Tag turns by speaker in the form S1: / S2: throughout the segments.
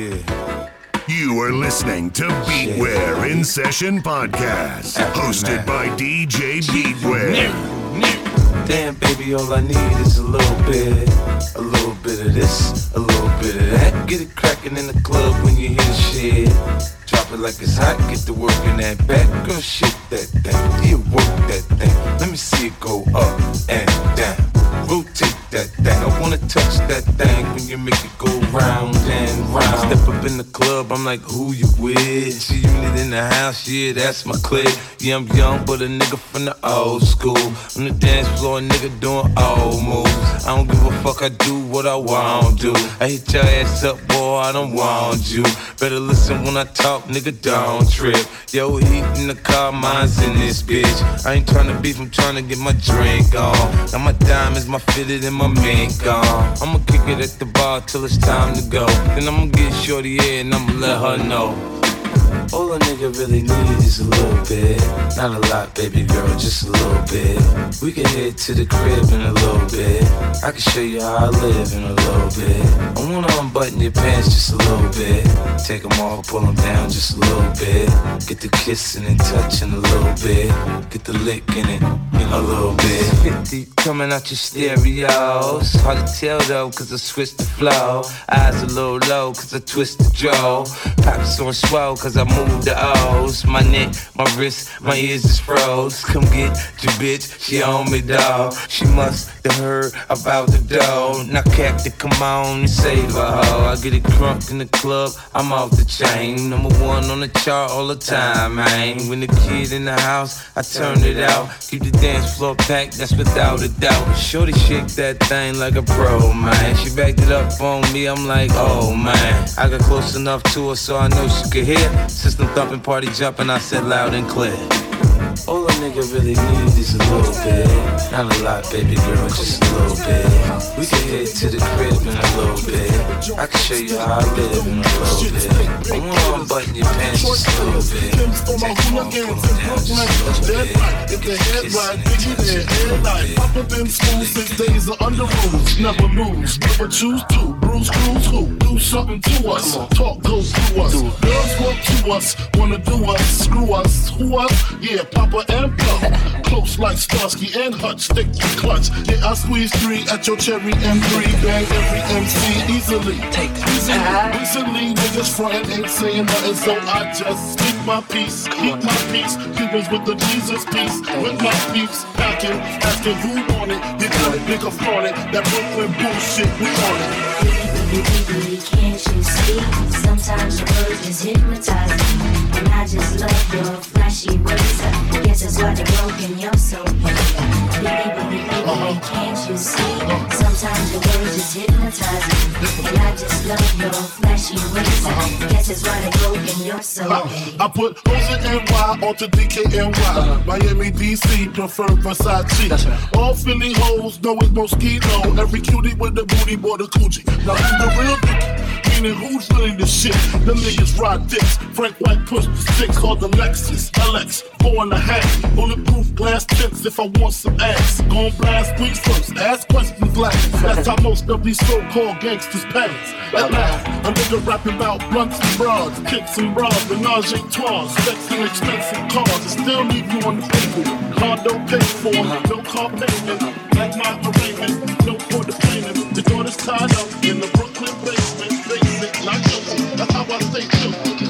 S1: Yeah.
S2: You are listening to Beatware in Session Podcast, hosted by DJ Beatware.
S1: Damn, baby, all I need is a little bit, a little bit of this, a little bit of that. Get it cracking in the club when you hear the shit. Drop it like it's hot, get to work in that back. Girl, shit that thing, you work that thing. Let me see it go up and down. Rotate that thing. I wanna touch that thing when you make it go round and round. Step up in the club, I'm like, who you with? G-Unit in the house, yeah, that's my clique. Yeah, I'm young, but a nigga from the old school. On the dance floor, nigga doing old moves. I don't give a fuck, I do what I want to. I hit your ass up, boy, I don't want you. Better listen when I talk, nigga, don't trip. Yo, heat in the car, mine's in this bitch. I ain't tryna beef, I'm tryna get my drink on. Now my diamonds, my fitted, and my mink on. I'ma kick it at the bar till it's time to go. Then I'ma get shorty and I'ma let her know. All a nigga really need is a little bit. Not a lot, baby girl, just a little bit. We can head to the crib in a little bit. I can show you how I live in a little bit. I wanna unbutton your pants just a little bit. Take them off, pull them down just a little bit. Get the kissing and touching a little bit. Get the licking it in a little bit. 50 coming out your stereos. Hard to tell though, cause I switched the flow. Eyes a little low, cause I twist the jaw. Pockets on swell, cause I move the O's. My neck, my wrist, my ears is froze. Come get your bitch, she on me, dog. She must have heard about the dough. Now, Captain, come on and save a hoe. I get it crunk in the club, I'm off the chain. Number one on the chart all the time, man. When the kid in the house, I turn it out. Keep the dance floor packed, that's without a doubt. Shorty shake that thing like a pro, man. She backed it up on me, I'm like, oh man. I got close enough to her so I know she could hear. System thumping, party jumping, I said loud and clear. All a nigga really need is a little bit. Not a lot, baby girl, just a little bit. We can head to the crib in a little bit. I can show you how I live in a little bit. I wanna unbutton your pants just a little bit. Take them off, pull them down just a little bit.
S3: If the head right, Biggie there, air light. Papa been school since days of Underoos. Never lose, never choose to. Bruise, cruise, who? Do something to us. Talk goes through us. Girls want to us, wanna do us, screw us, who us? Yeah, Papa and Pop. Close like Starsky and Hutch, stick to clutch. Yeah, I squeeze three at your cherry M3. Bang every MC easily. Take easily. Recently, niggas frontin' ain't saying nothing, so I just speak my peace. Keep my peace. Cubans with the Jesus peace. With my peeps packing, asking who want it. You got it, nigga flaunt it. That Brooklyn bullshit, we on it.
S4: Can't you see? Sometimes your words just hypnotize me. And I just love your flashy ways. I guess that's why they're broken, you're so Baby, baby, baby, uh-huh. can't you see? Sometimes your words just hypnotize me. And I just love your flashy ways. I uh-huh. guess that's why they're broken, you're so uh-huh.
S3: I put Ocean NY onto DKNY. Miami, DC, prefer Versace. All Philly hoes know it's Moschino. Every cutie with the booty, boy, the coochie. Now, who's the real Meaning, who's running the shit? Them niggas ride dicks. Frank White pushed the called the Lexus LX. Four and a half. Bulletproof glass tips if I want some ass. Gon' blast weeks first. Ask questions last. That's how most of these so-called gangsters pass. At last, a nigga rapping about blunts and broads, kicks and bras, menage a trois, sex and expensive cars. I still need you on the table. Condo pay for, no car payment. Like my arraignment, no court of payment. The daughter's tied up in the Brooklyn basement. How I stay true.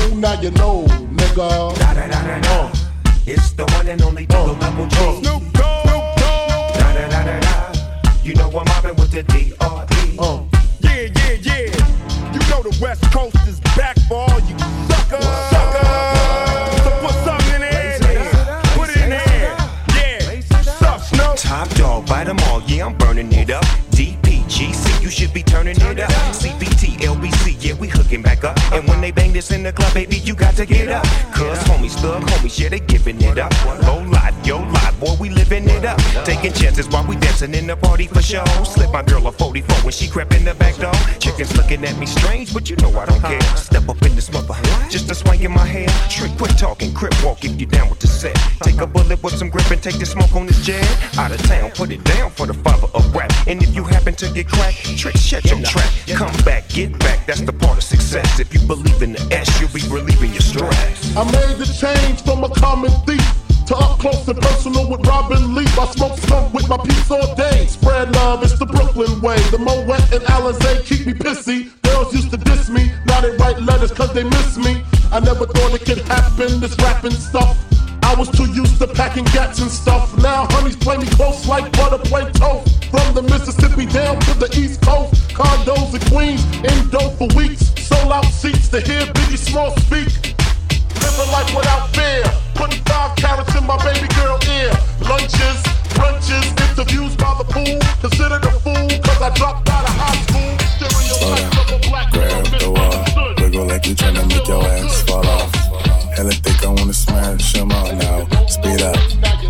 S3: now you know, nigga.
S5: Da da da da da. It's the one and only Double uh, Level G. Snoop Dogg. Da da da da da. You know I'm mobbing with the D.R.E. Uh.
S6: Yeah, yeah, yeah. You know the West Coast is back for all you suckers. Suckers. So put something in the. Put it in the air. Yeah. Suck, Snoop.
S5: Top dog, bite them all. Yeah, I'm burning it up. DPGC, you should be turning it up. CPT, LBC, yeah, we hooking back up. And when they bang this in the club, baby, you got to get up. Cause homies, thug homies, yeah, they giving it up. Low life, yo life, boy, we living it up. Taking chances while we dancing in the party for show. Slip my girl a 44 when she crept in the back door. Chickens looking at me strange, but you know I don't care. Step up in this mother, just a swing in my hair. Trick, quit talking, crip walk if you down with the set. Take a bullet with some grip and take the smoke on this jet. Out of town, put it down for the father of rap. And if you happen to get cracked, trick, shut your trap. Come back, get back, that's the part of success. If you believe in the S, you'll be relieving your stress.
S3: I made the change from a common thief to up close and personal with Robin Lee. I smoke skunk with my peeps all day. Spread love, it's the Brooklyn way. The Moet and Alizé keep me pissy. Girls used to diss me, now they write letters cause they miss me. I never thought it could happen, this rapping stuff. I was too used to packing gats and stuff. Now honeys play me close like butter play toast. From the Mississippi down to the East Coast, condos in Queens, in dope for weeks. Sold out seats to hear Biggie Small speak. Living life without fear, putting five carats in my baby girl ear. Lunches, brunches, interviews by the pool. Considered a fool, cause I dropped out of high school. Stereotypes of a black
S7: Grab the wall, wiggle like you trying to make your ass fall off. Hella think I wanna smash them all now. Speed up,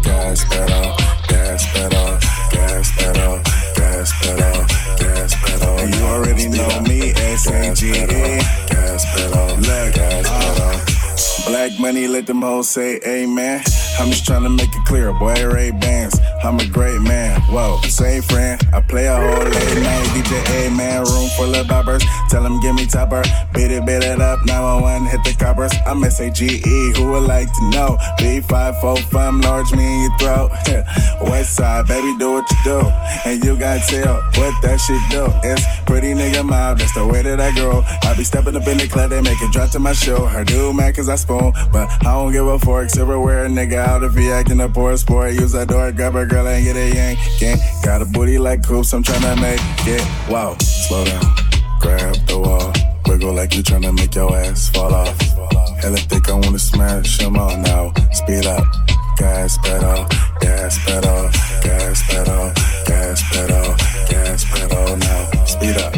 S7: gas pedal, gas pedal, gas pedal, gas pedal, gas pedal. And you already know me, S-A-G-E. Gas pedal, leg, gas pedal. Black money, let them hoes say amen. I'm just trying to make it clear, boy, Ray Bans. I'm a great man, whoa, say friend. I play a whole late night DJ, a man, room full of boppers. Tell them give me topper, beat it, beat it up. 911, hit the coppers. I'm SAGE, who would like to know? B545, large me in your throat. West side, baby, do what you do. And you got tell what that shit do. It's pretty nigga mob, that's the way that I grow. I be stepping up in the club, they make it drop to my show. Her do man, cause I spoon, but I don't give a fork. Silverware, nigga out if he acting a poor sport. Use that door, grab a girl and get a yank. Got a booty like coops, I'm tryna make it. Wow, slow down, grab the wall. Wiggle like you tryna make your ass fall off. Hella think I wanna smash them all now. Speed up, gas pedal, gas pedal, gas pedal, gas pedal, gas pedal now. Speed up,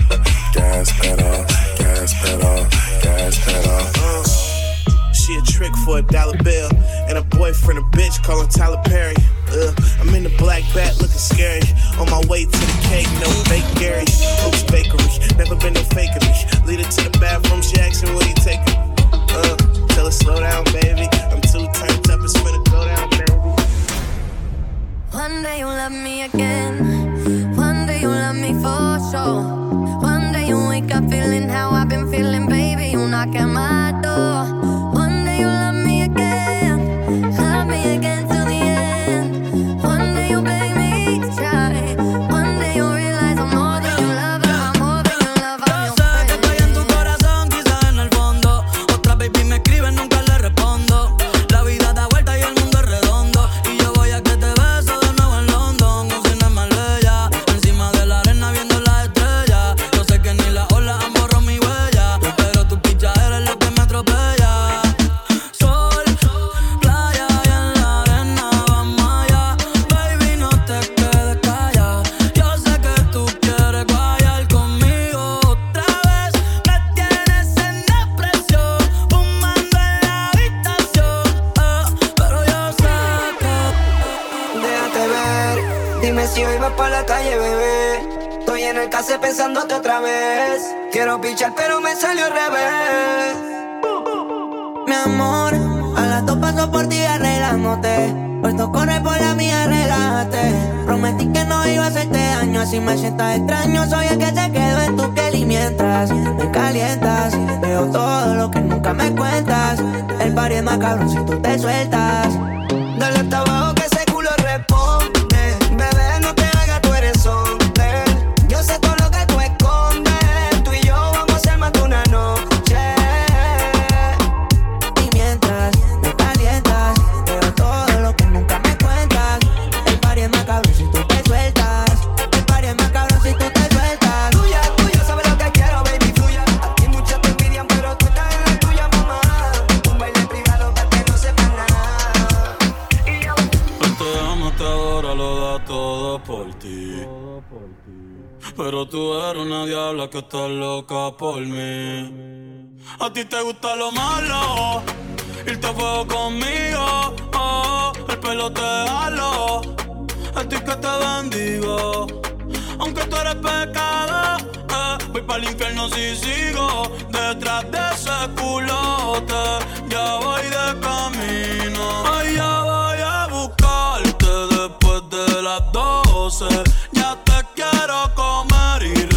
S7: gas pedal, gas pedal, gas pedal.
S8: She a trick for a dollar bill. And a boyfriend, a bitch, calling Tyler Perry. I'm in the black bat looking scary. On my way to the cake, no fake Gary. Hoops Bakery, never been no fakery. Lead her to the bathroom, she asking, will you take her? Uh, tell her slow down, baby. I'm too turned up, it's finna go down, baby.
S9: One day you'll love me again. One day you'll love me for sure. One day you'll wake up feeling how I've been feeling, baby. You'll knock at my door.
S10: Pensándote otra vez. Quiero pichar, pero me salió al revés. Mi amor A las dos paso por ti arreglándote. Puesto corre por la mía, relájate. Prometí que no iba a hacerte daño, así me sientas extraño. Soy el que se quedó en tu piel y mientras me calientas, veo todo lo que nunca me cuentas. El pari es más cabrón si tú te sueltas. Dale hasta abajo que
S9: diabla que está loca por mí. A ti te gusta lo malo, irte a fuego conmigo. Oh, el pelo te halo, a ti que te bendigo. Aunque tú eres pecado, eh, voy para el infierno si sigo detrás de ese culote. Ya voy de camino, ya voy a buscarte después de las 12. Ya te quiero comer y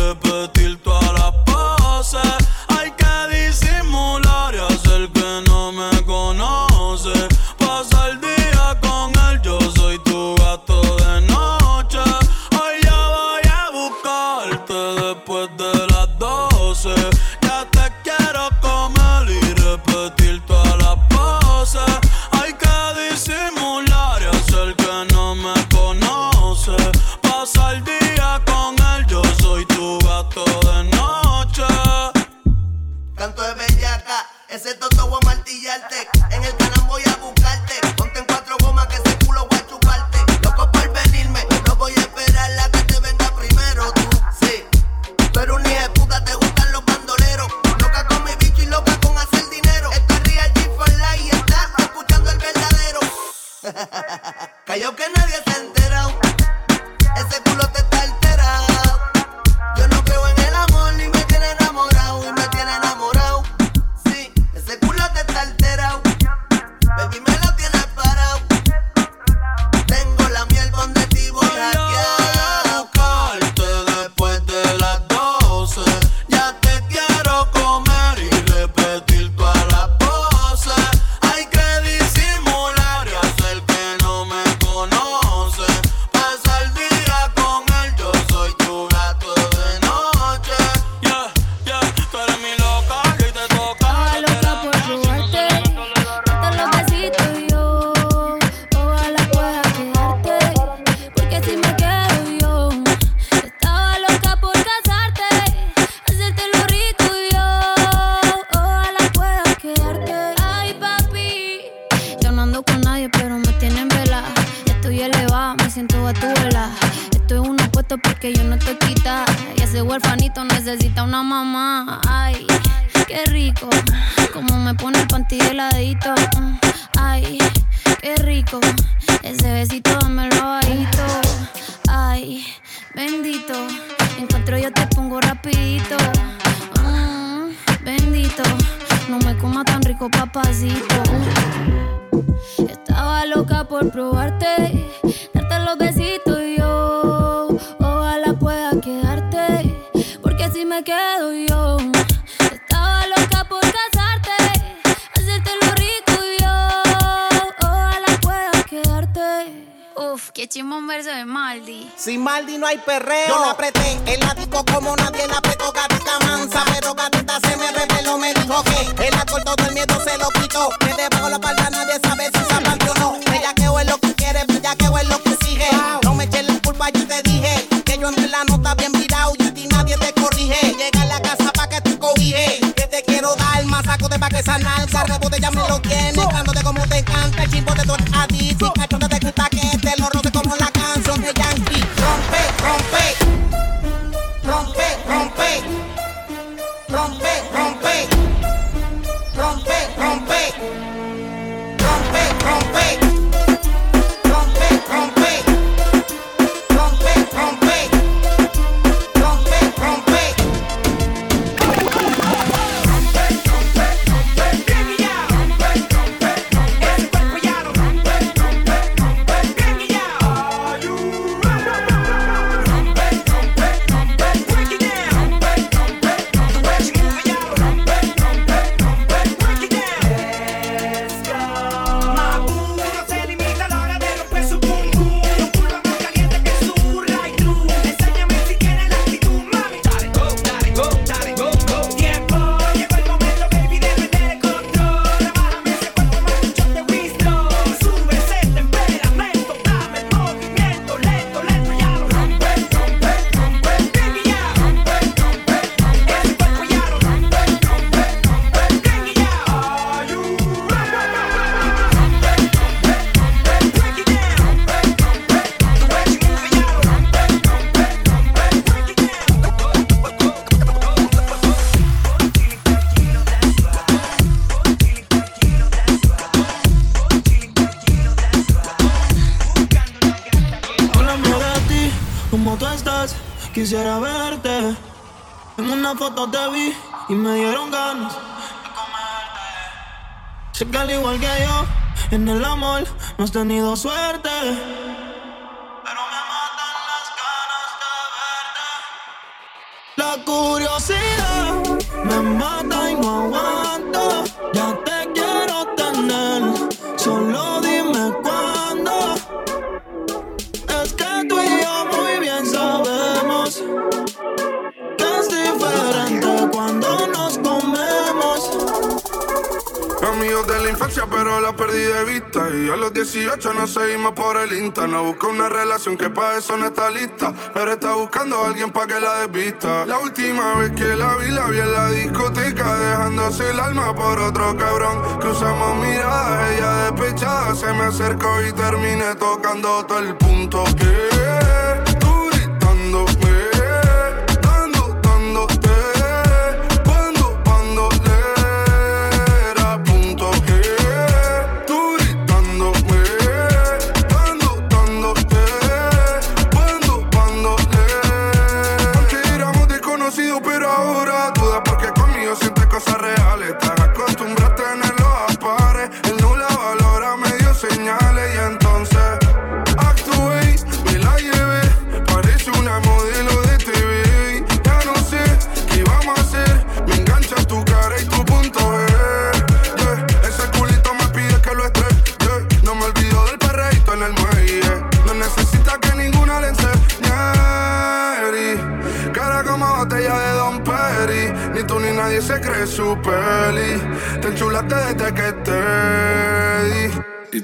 S11: ese toto voy a martillarte.
S12: Bendito. No me coma tan rico, papacito. Estaba loca por probarte, darte los besitos y yo. Ojalá pueda quedarte, porque si me quedo yo. Chimón verso de Maldi.
S13: Sin Maldi no hay perreo. Yo la apreté en la disco como nadie la apretó, gatita mansa. Pero gatita se me reveló, me dijo que el alcohol todo el miedo se lo quitó. Que debajo la palda nadie sabe si se o no. Bellaqueo es lo que quiere, bellaqueo es lo que exige. No me eches la culpa, yo te dije que yo ando en la nota bien virado y a ti nadie te corrige. Llega a la casa pa' que te cobije. Que te quiero dar más saco de pa' que esa nalga rebote ya me lo tiene.
S14: No has tenido suerte.
S15: A los 18 nos seguimos por el Insta. No busca una relación que para eso no está lista. Pero está buscando a alguien para que la desvista. La última vez que la vi, la vi en la discoteca. Dejándose el alma por otro cabrón. Cruzamos miradas, ella despechada. Se me acercó y terminé tocando todo el punto. Yeah,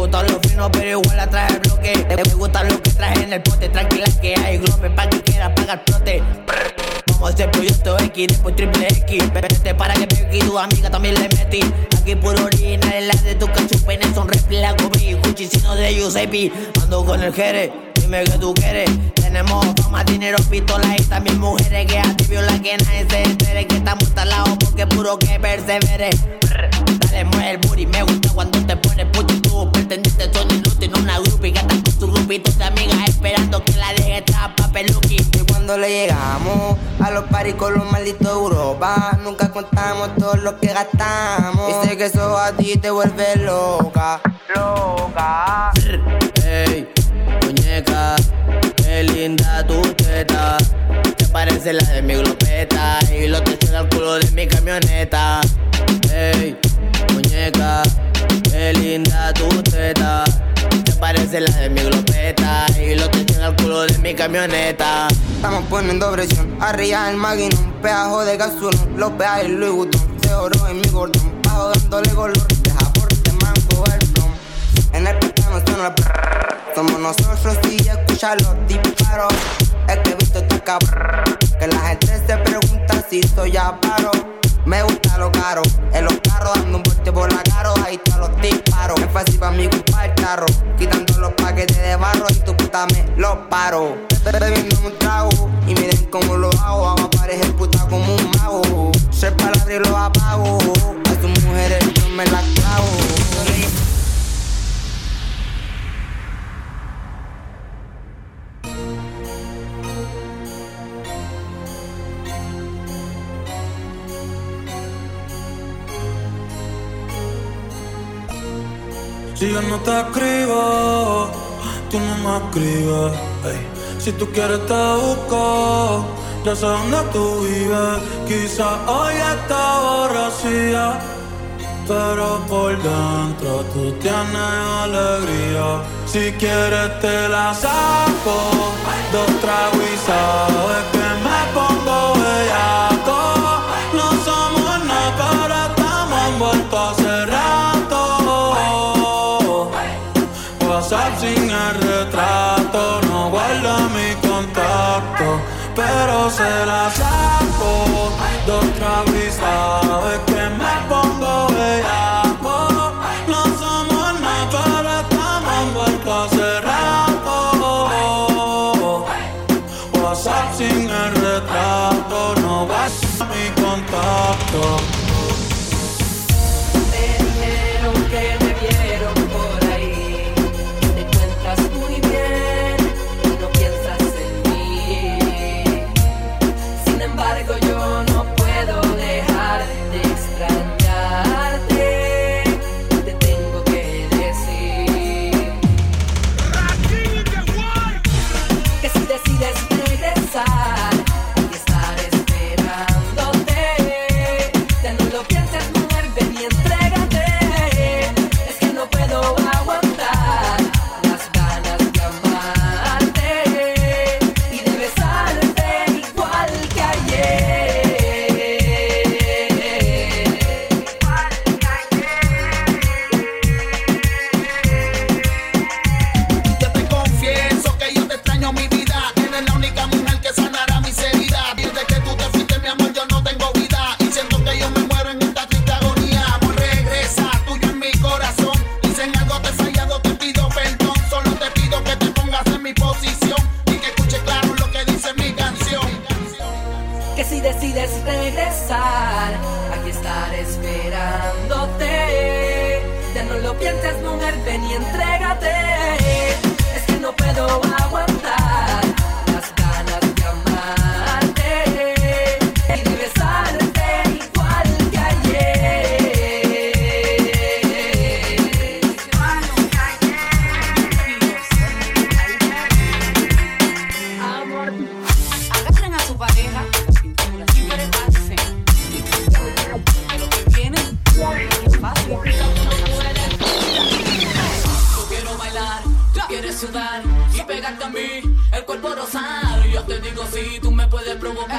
S15: Me
S16: gustan los finos, pero igual la traje el bloque. Me gustan lo que traje en el pote. Tranquila que hay globe pa' que quiera pagar trote. Vamos a hacer proyecto X, después triple X. Vete para que pegue y tu amiga también le metí. Aquí puro original, en la de tu cachupenes son réplica Kobe. Gucci sino de Giuseppe. Ando con el jere, dime que tú quieres. Tenemos fama, dinero, pistolas y también mujeres que a ti viola que nadie se entere. Que estamos talados porque puro que persevere. Dale, mueve el booty, me gusta cuando te pones puto pretendiste son inútil, una groupie anda con su grupito de amigas esperando que la deje trapa peluqui.
S17: Y cuando le llegamos a los paris con los malditos de Europa Nunca contamos todo lo que gastamos Y sé que eso a ti te vuelve loca Loca
S16: Ey, muñeca, qué linda tu teta. Te parece la de mi glopeta y lo techos al culo de mi camioneta. Ey, muñeca, qué linda tu teta. Te parece la de mi glopeta. Y lo techos al culo de mi camioneta.
S17: Estamos poniendo presión. Arriba el maquinón Peajo de gasolón Los peajes Louis Vuitton. Se oro en mi gordón Bajo dándole color. Deja por te mango el plom En el pantano suena el prrr. Somos nosotros y escucha los disparos. Es que he visto este cabrón Que la gente se pregunta si soy paro me gusta lo caro, en los carros dando un bote por la caro, ahí están los disparos. Es fácil para mí culpar el carro, quitando los paquetes de barro y tu puta me los paro. Estoy bebiendo un trago y miren cómo lo hago, hago aparecer puta como un mago. Ser palabra y lo apago, a tus mujeres yo me las clavo.
S9: Si yo no te escribo, tú no me escribes. Si tú quieres te busco, ya sé dónde tú vives. Quizá hoy está borracía, pero por dentro tú tienes alegría. Si quieres te la saco, dos tragos sabes que pero se y
S18: pegarte a mí el cuerpo rosado. Y Yo te digo si sí, tú me puedes provocar.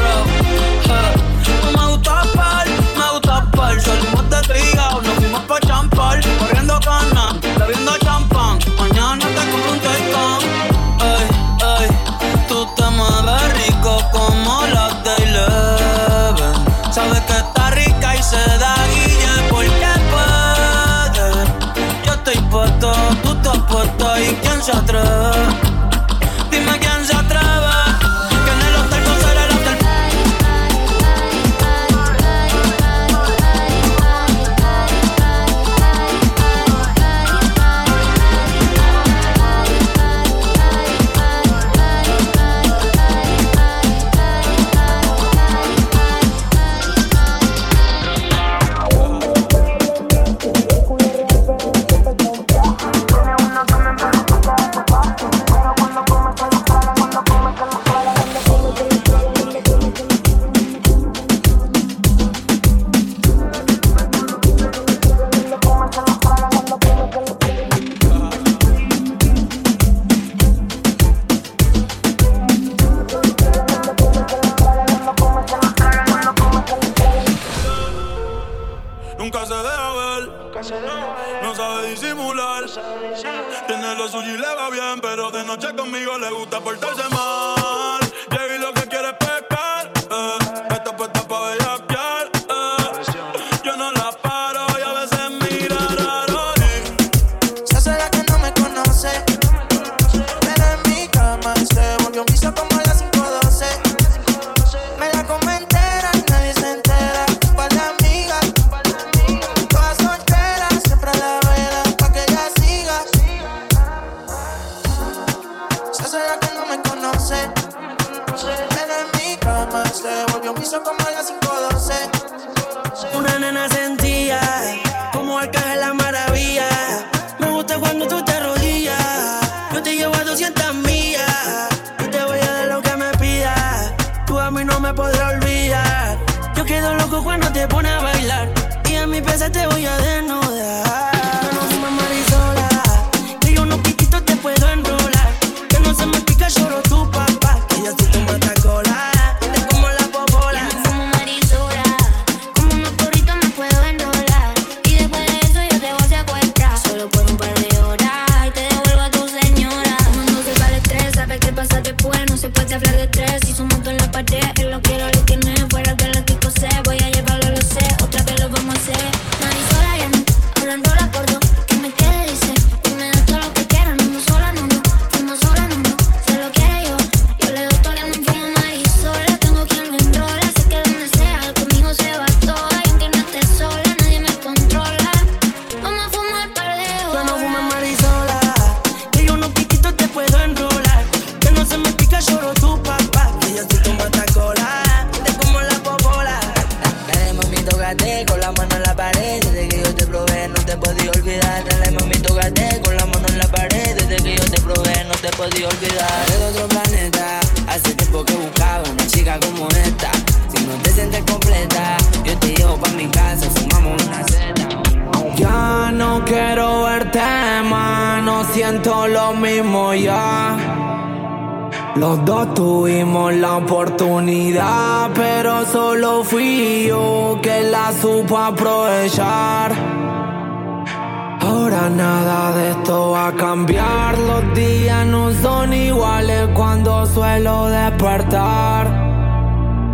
S18: rock. Me
S9: gusta par, me gusta par. Salimos de trigao, nos fuimos pa' champar. Corriendo cana, bebiendo champán. Mañana te compro un tostón. Ey, ey, tú te mueves rico como las de Eleven. Sabes que está rica y se da guille porque puede. Yo estoy puesto, tú estás puesto y quién se atreve.
S19: Podía olvidar. De otro planeta, hace tiempo que buscaba una chica como esta. Si no te sientes completa, yo te llevo pa' mi casa, fumamos una cena.
S14: Ya no quiero verte más, no siento lo mismo ya. Los dos tuvimos la oportunidad, pero solo fui yo que la supo aprovechar. Ahora nada de esto va a cambiar, los días no son iguales cuando suelo despertar.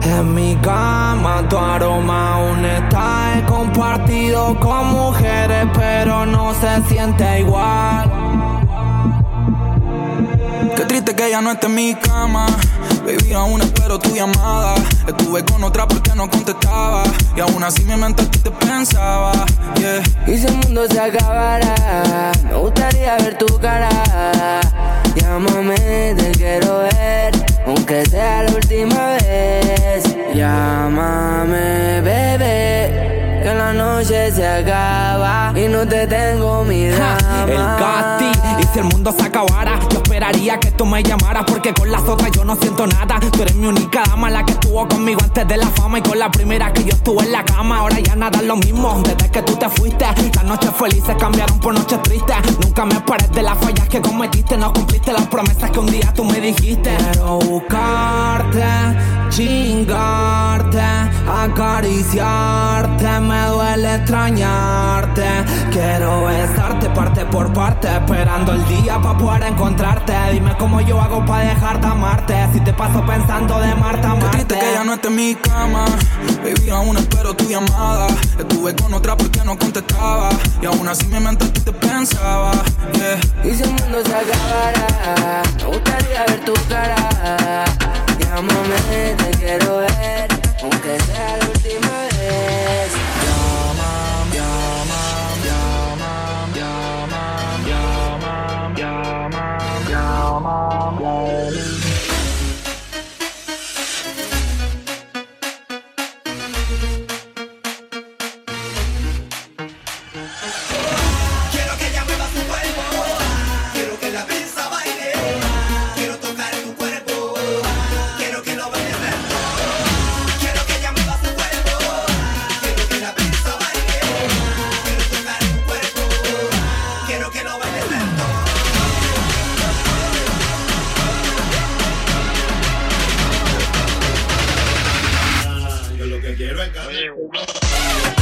S14: En mi cama tu aroma aún está compartido con mujeres pero no se siente igual
S9: Qué triste que ella no esté en mi cama. Baby, aún espero tu llamada. Estuve con otra porque no contestaba. Y aún así mi mente a ti te pensaba.
S19: Y si el mundo se acabara, me gustaría ver tu cara. Llámame, te quiero ver, aunque sea la última vez. Llámame, bebé, la noche se acaba y no te tengo mi drama.
S14: El Gatti, y si el mundo se acabara, yo esperaría que tú me llamaras porque con las otras yo no siento nada. Tú eres mi única dama, la que estuvo conmigo antes de la fama y con la primera que yo estuve en la cama. Ahora ya nada es lo mismo, desde que tú te fuiste. Las noches felices cambiaron por noches tristes. Nunca me pares de las fallas que cometiste, no cumpliste las promesas que un día tú me dijiste. Quiero buscarte, chingarte, acariciarte, me duele extrañarte. Quiero besarte parte por parte, esperando el día para poder encontrarte. Dime cómo yo hago para dejar de amarte. Si te paso pensando de Marta,
S9: Qué
S14: Marte.
S9: triste que ella no esté en mi cama. Baby, aún espero tu llamada. Estuve con otra porque no contestaba. Y aún así mi mente a ti te pensaba. Yeah.
S19: Y si el mundo se acabara, me gustaría ver tu cara. Llámame, te quiero ver, aunque sea la
S20: quiero
S21: en cada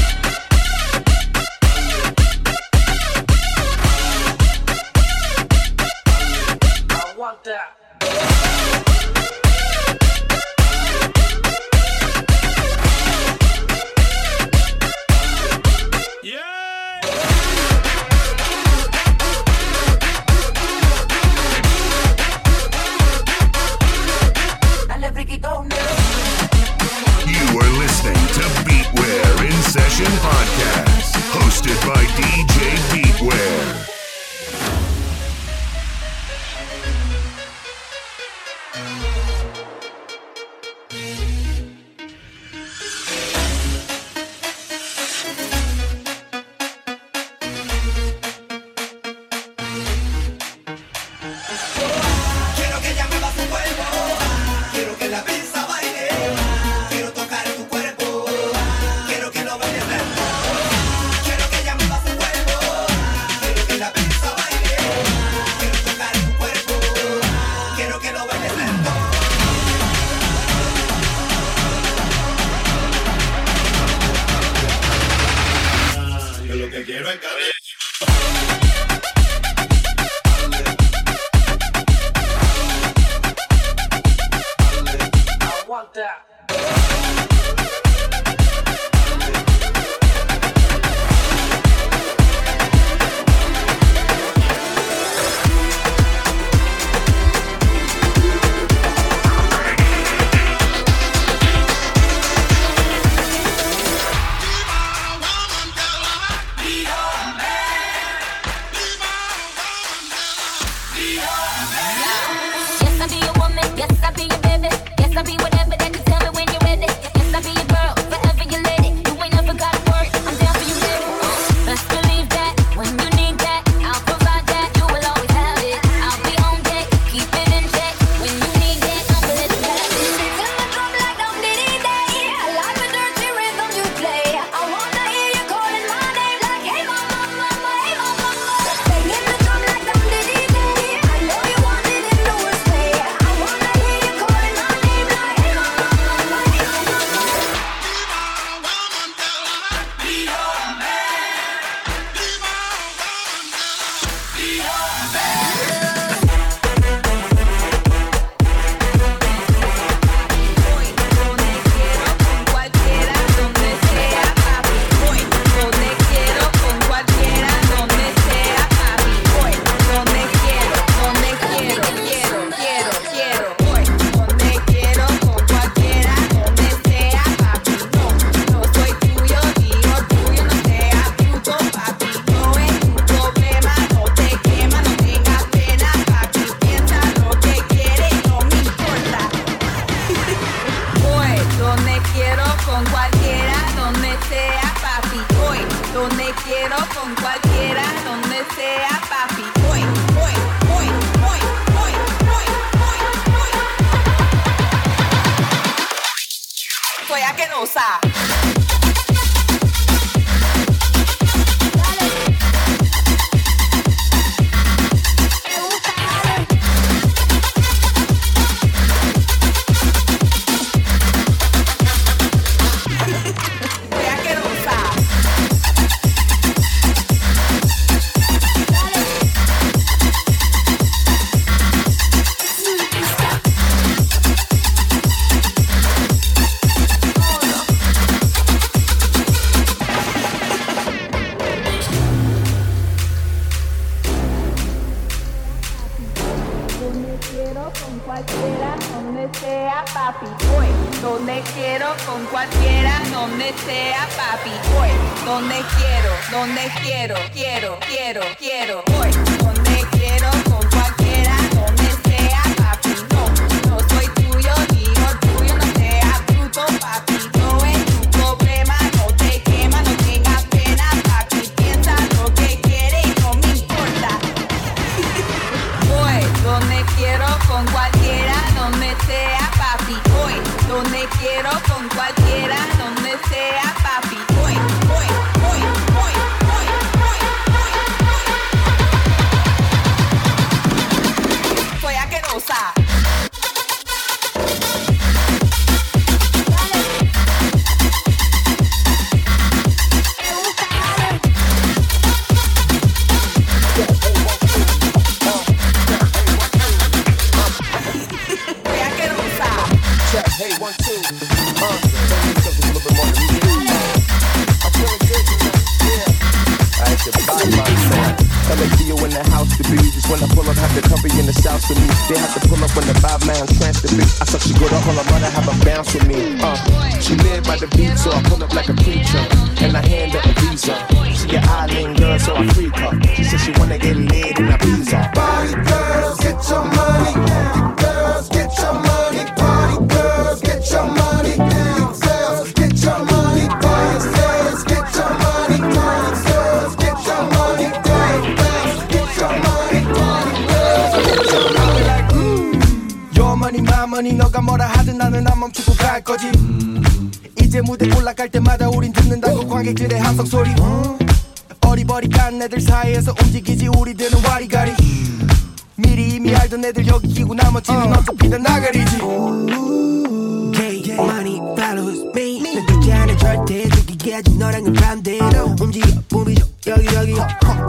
S21: 절대 느끼게 해준 너랑은 반대로. 움직여 뿜이죠. 여기저기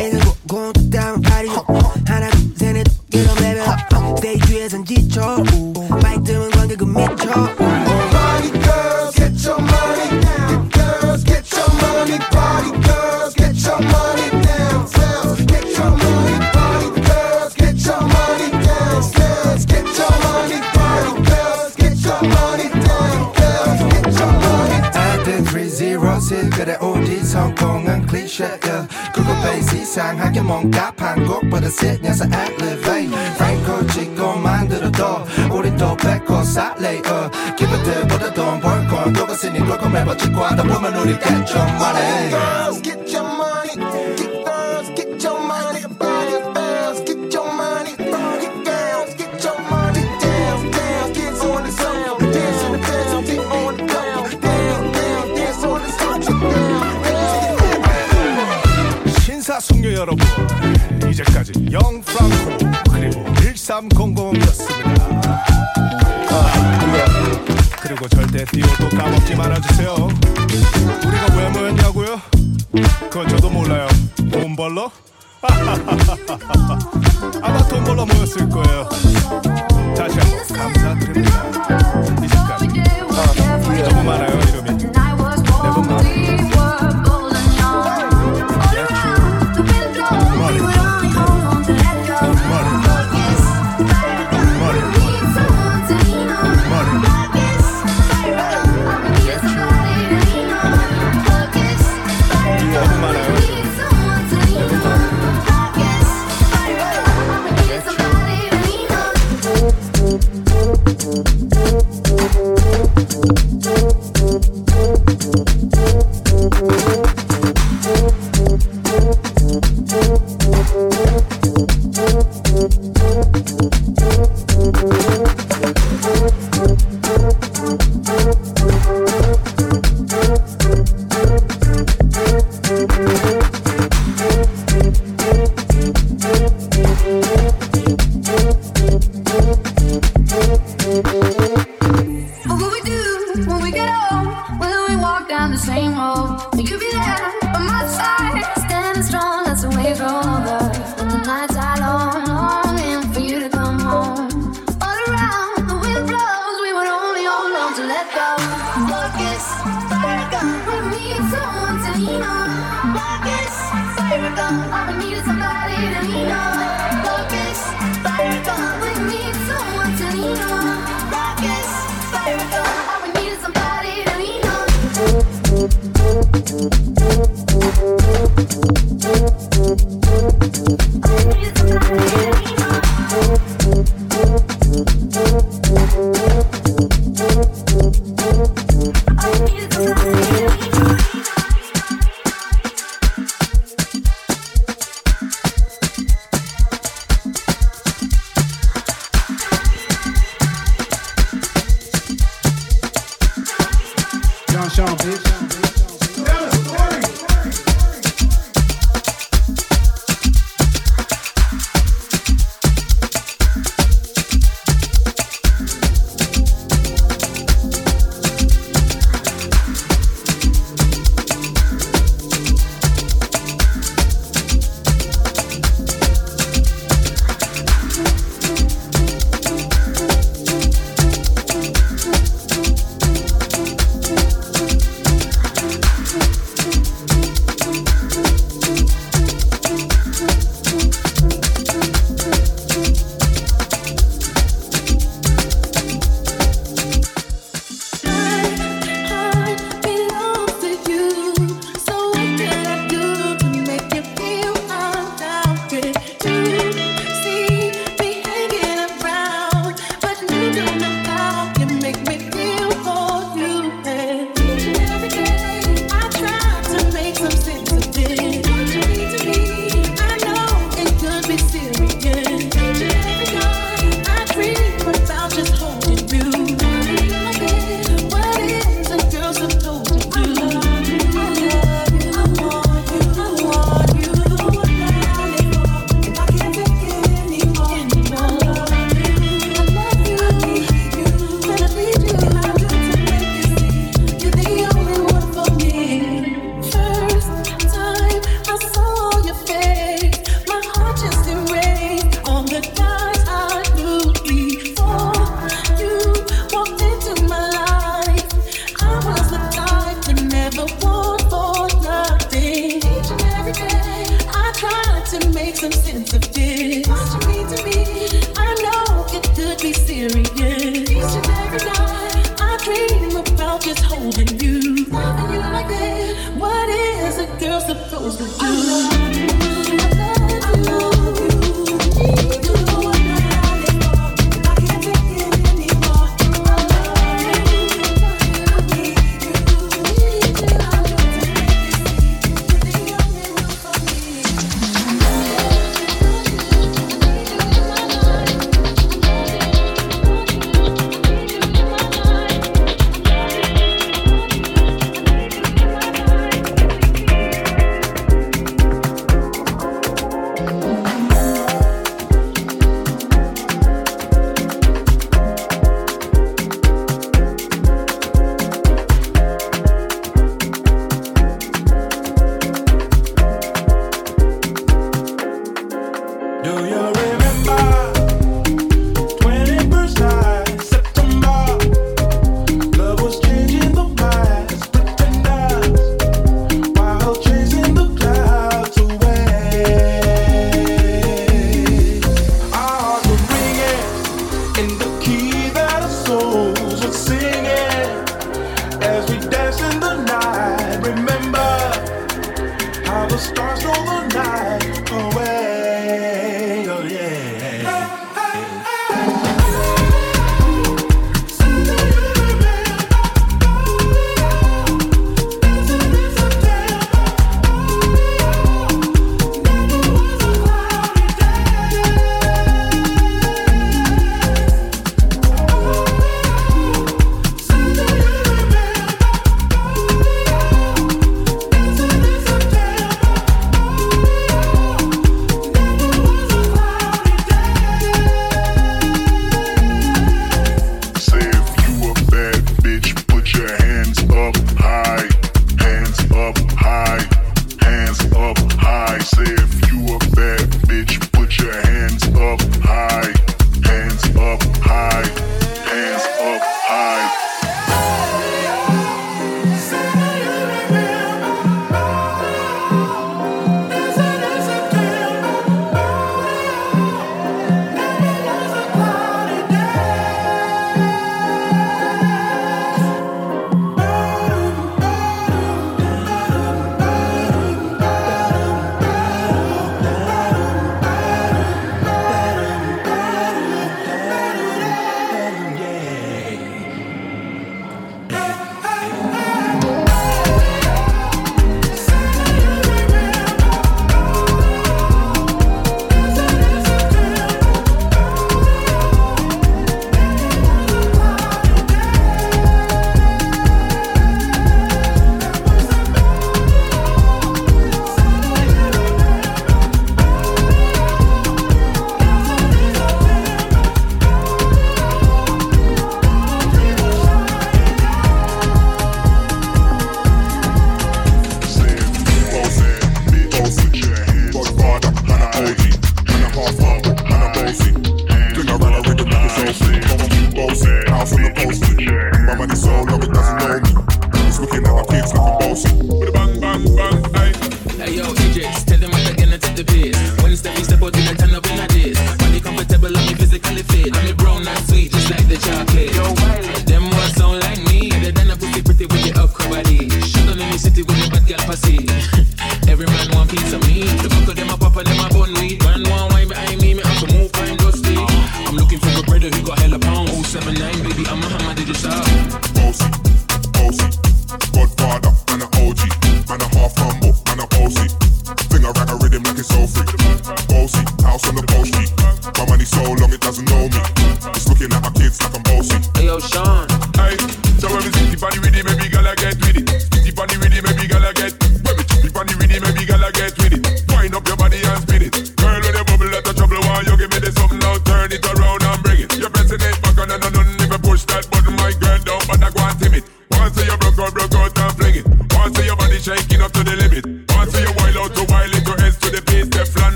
S22: 애는 looking for a brother who got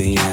S23: Sexy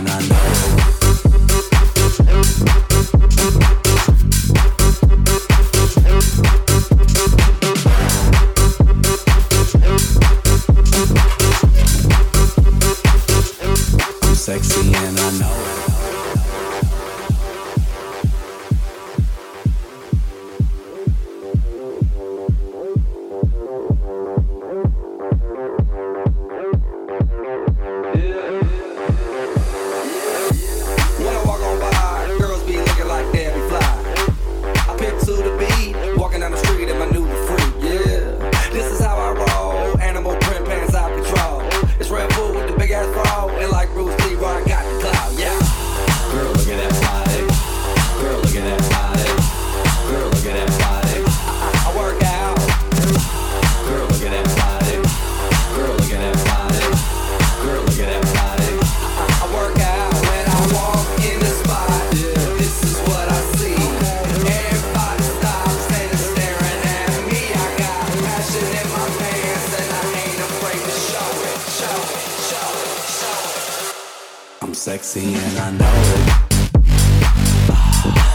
S23: sexy and I know it.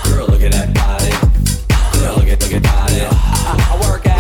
S24: Girl, look at that body. Girl, look at look at body. I, I work out.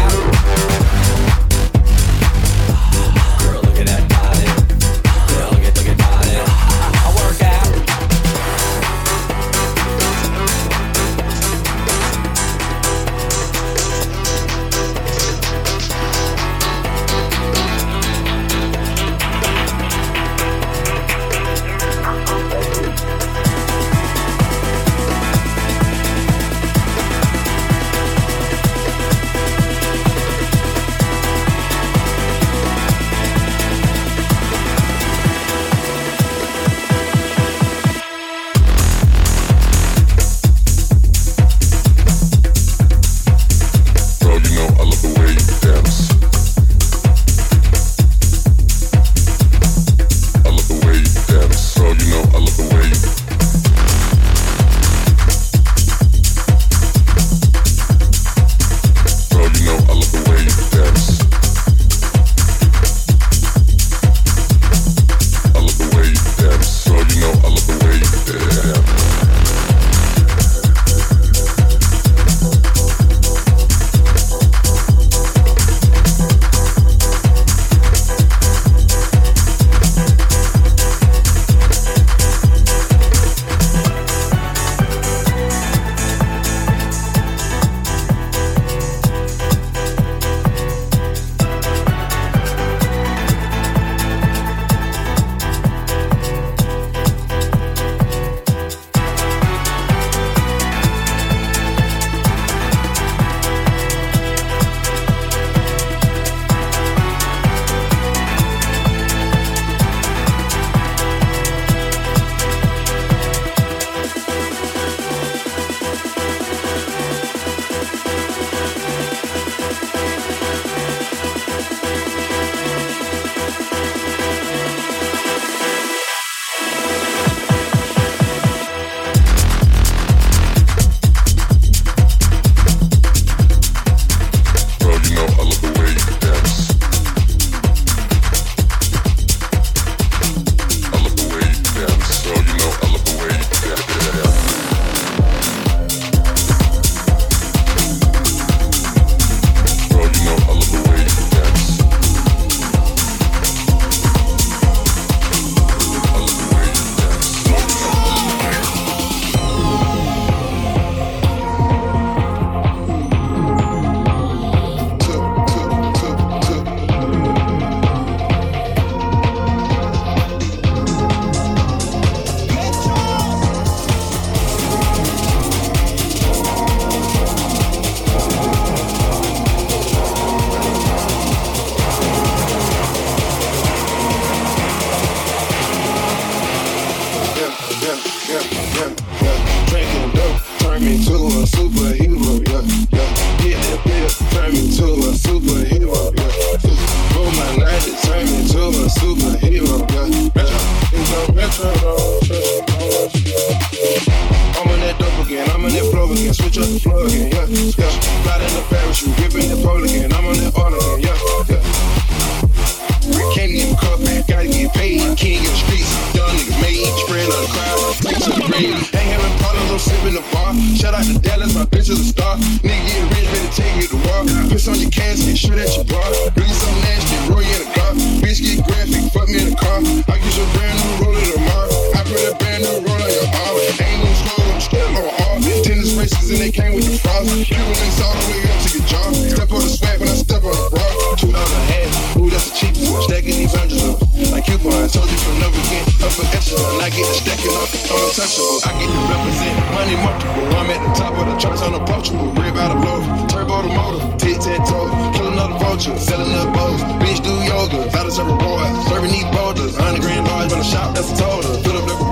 S8: I'm the bar. Shout out to Dallas, my bitch is a star. Nigga get rich, better take you to war. Piss on your casket, shoot at your bar. Do you something nasty, roll you in the car. Bitch get graphic, fuck me in the car. I get your brand new roller tomorrow. I put a brand new roll on your arm. Ain't no slow, I'm still on all. Tennis races and they came with the frost. Cuban links all the way up to your jaw. Step on the swag when I step on the bra. Two dollar hat, ooh that's the cheapest. Stacking these hundreds up like coupons. Told you from never again, up for echelon. I get the stacking up, untouchable. I get to represent money multiple. I'm at the top of the charts, unapproachable. Rib out of loaf, turbo the motor, tic tac toe, kill another vultures, selling the bows. Bitch do yoga, got us a reward. Serving these boulders, hundred grand large when I shop, that's a total. Fill up the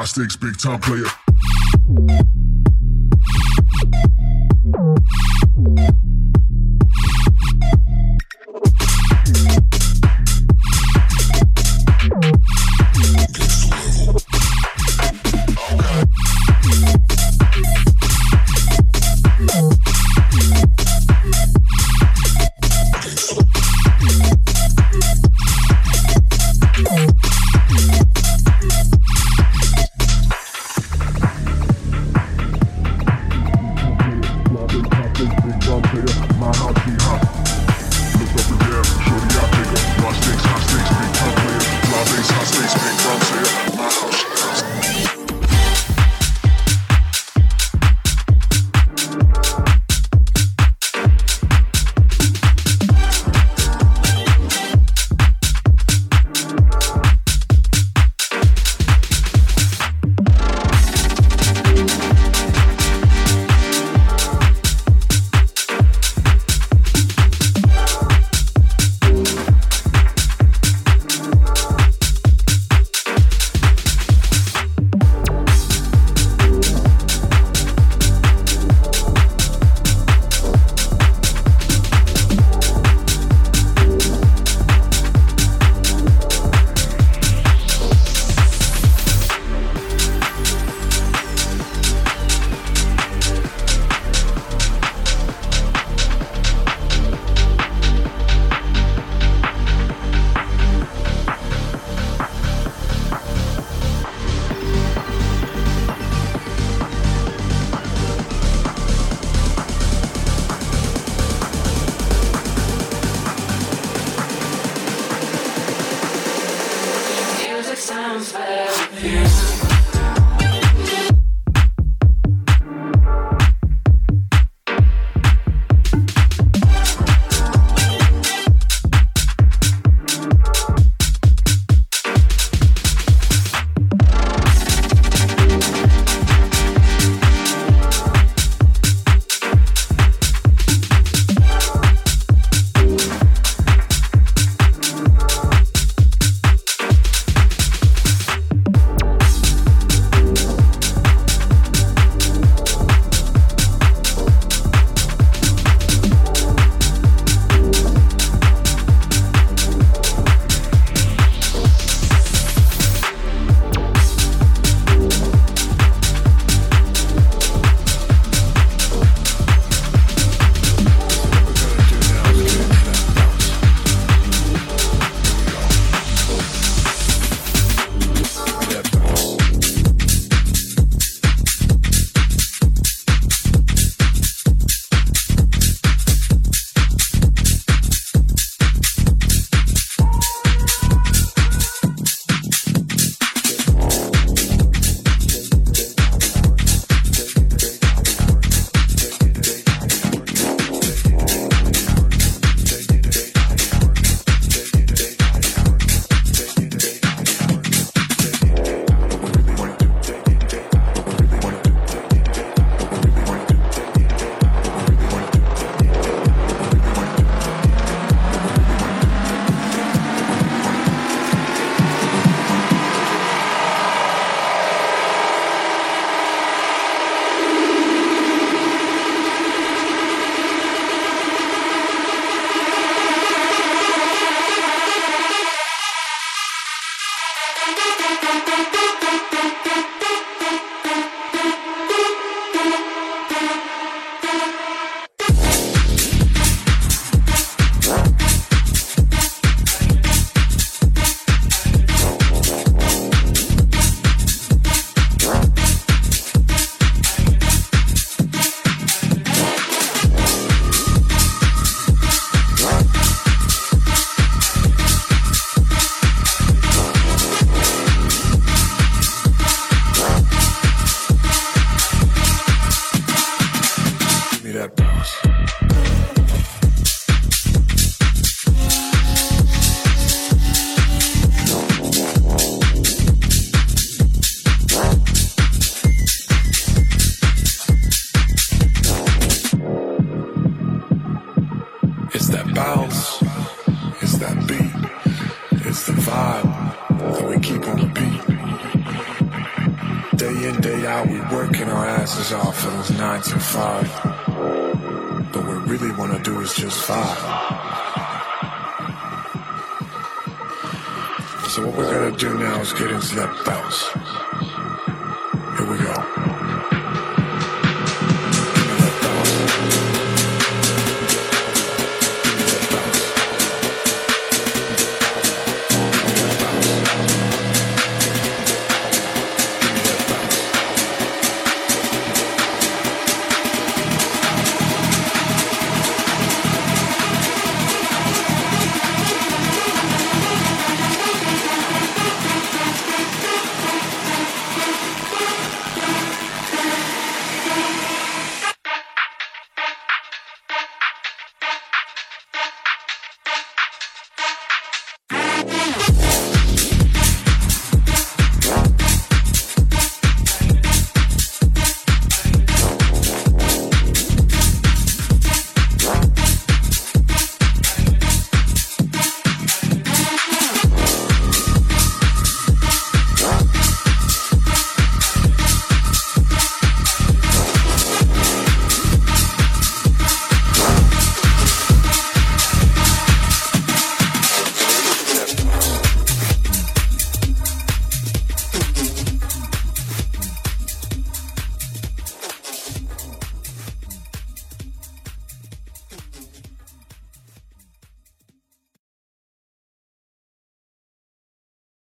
S3: Hot sticks, big time player.